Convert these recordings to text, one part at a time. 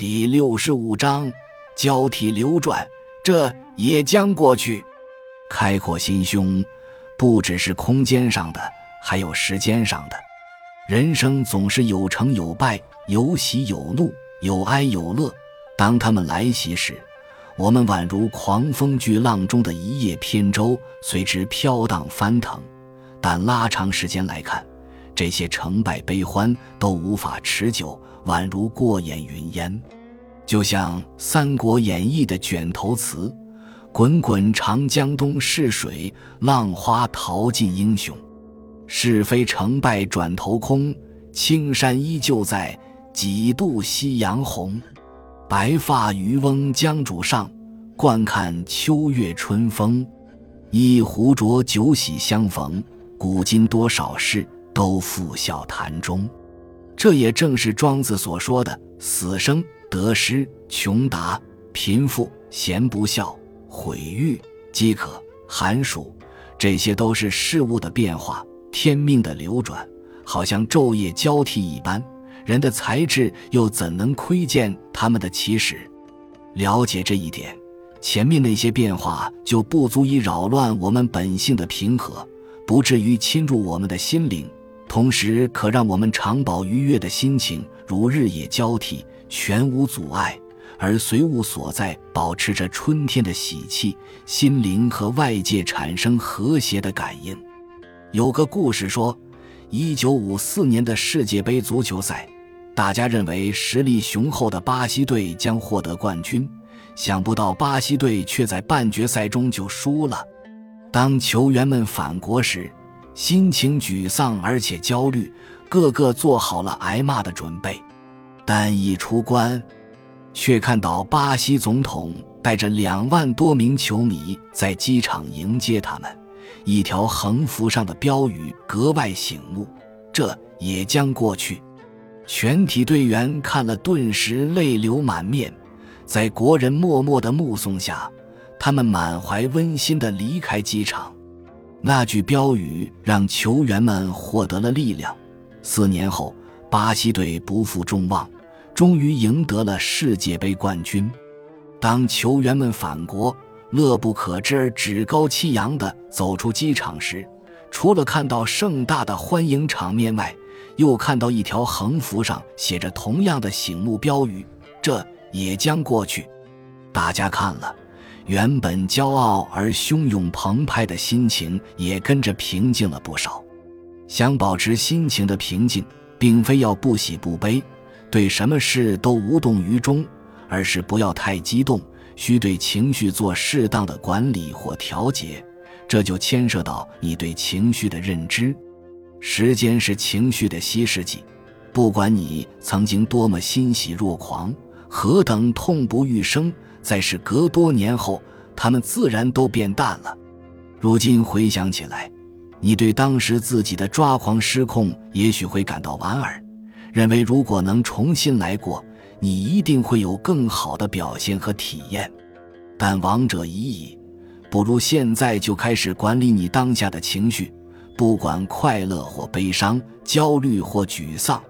第六十五章，交替流转，这也将过去。开阔心胸，不只是空间上的，还有时间上的。人生总是有成有败，有喜有怒，有哀有乐。当他们来袭时，我们宛如狂风巨浪中的一叶扁舟，随之飘荡翻腾。但拉长时间来看，这些成败悲欢都无法持久。宛如过眼云烟，就像《三国演义》的卷头词：“滚滚长江东逝水，浪花淘尽英雄。是非成败转头空，青山依旧在，几度夕阳红。白发渔翁江渚上，惯看秋月春风。一壶浊酒喜相逢，古今多少事，都付笑谈中。”这也正是庄子所说的死生、得失、穷达、贫富、贤不孝、毁誉、饥渴、寒暑，这些都是事物的变化，天命的流转，好像昼夜交替一般。人的才智又怎能窥见他们的起始？了解这一点，前面那些变化就不足以扰乱我们本性的平和，不至于侵入我们的心灵。同时，可让我们常保愉悦的心情，如日夜交替，全无阻碍，而随物所在，保持着春天的喜气，心灵和外界产生和谐的感应。有个故事说，一九五四年的世界杯足球赛，大家认为实力雄厚的巴西队将获得冠军，想不到巴西队却在半决赛中就输了。当球员们返国时，心情沮丧而且焦虑，个个做好了挨骂的准备，但一出关，却看到巴西总统带着两万多名球迷在机场迎接他们。一条横幅上的标语格外醒目：“这也将过去。”全体队员看了，顿时泪流满面。在国人默默的目送下，他们满怀温馨的离开机场。那句标语让球员们获得了力量。四年后，巴西队不负众望，终于赢得了世界杯冠军。当球员们返国，乐不可支而趾高气扬地走出机场时，除了看到盛大的欢迎场面外，又看到一条横幅上写着同样的醒目标语：“这也将过去。”大家看了。原本骄傲而汹涌澎湃的心情也跟着平静了不少。想保持心情的平静，并非要不喜不悲，对什么事都无动于衷，而是不要太激动，需对情绪做适当的管理或调节。这就牵涉到你对情绪的认知。时间是情绪的稀释剂，不管你曾经多么欣喜若狂，何等痛不欲生。在是隔多年后，他们自然都变淡了。如今回想起来，你对当时自己的抓狂失控，也许会感到莞尔，认为如果能重新来过，你一定会有更好的表现和体验。但亡者已矣，不如现在就开始管理你当下的情绪，不管快乐或悲伤、焦虑或沮丧。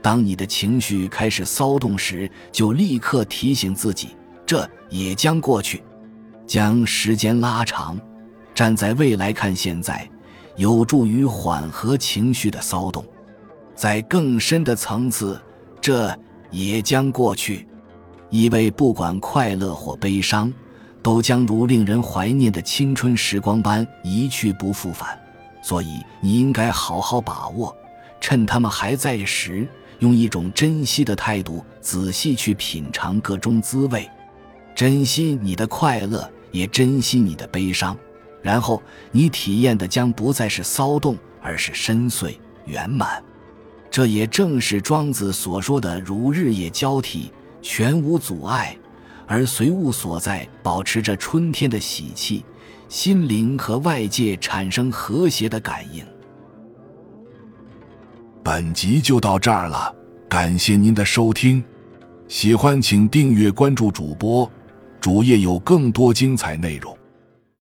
当你的情绪开始骚动时，就立刻提醒自己。这也将过去，将时间拉长，站在未来看现在，有助于缓和情绪的骚动。在更深的层次，这也将过去，意味不管快乐或悲伤，都将如令人怀念的青春时光般一去不复返。所以，你应该好好把握，趁他们还在时，用一种珍惜的态度，仔细去品尝各中滋味。珍惜你的快乐，也珍惜你的悲伤，然后你体验的将不再是骚动，而是深邃圆满。这也正是庄子所说的“如日夜交替，全无阻碍，而随物所在，保持着春天的喜气，心灵和外界产生和谐的感应。”本集就到这儿了，感谢您的收听，喜欢请订阅关注主播。主页有更多精彩内容。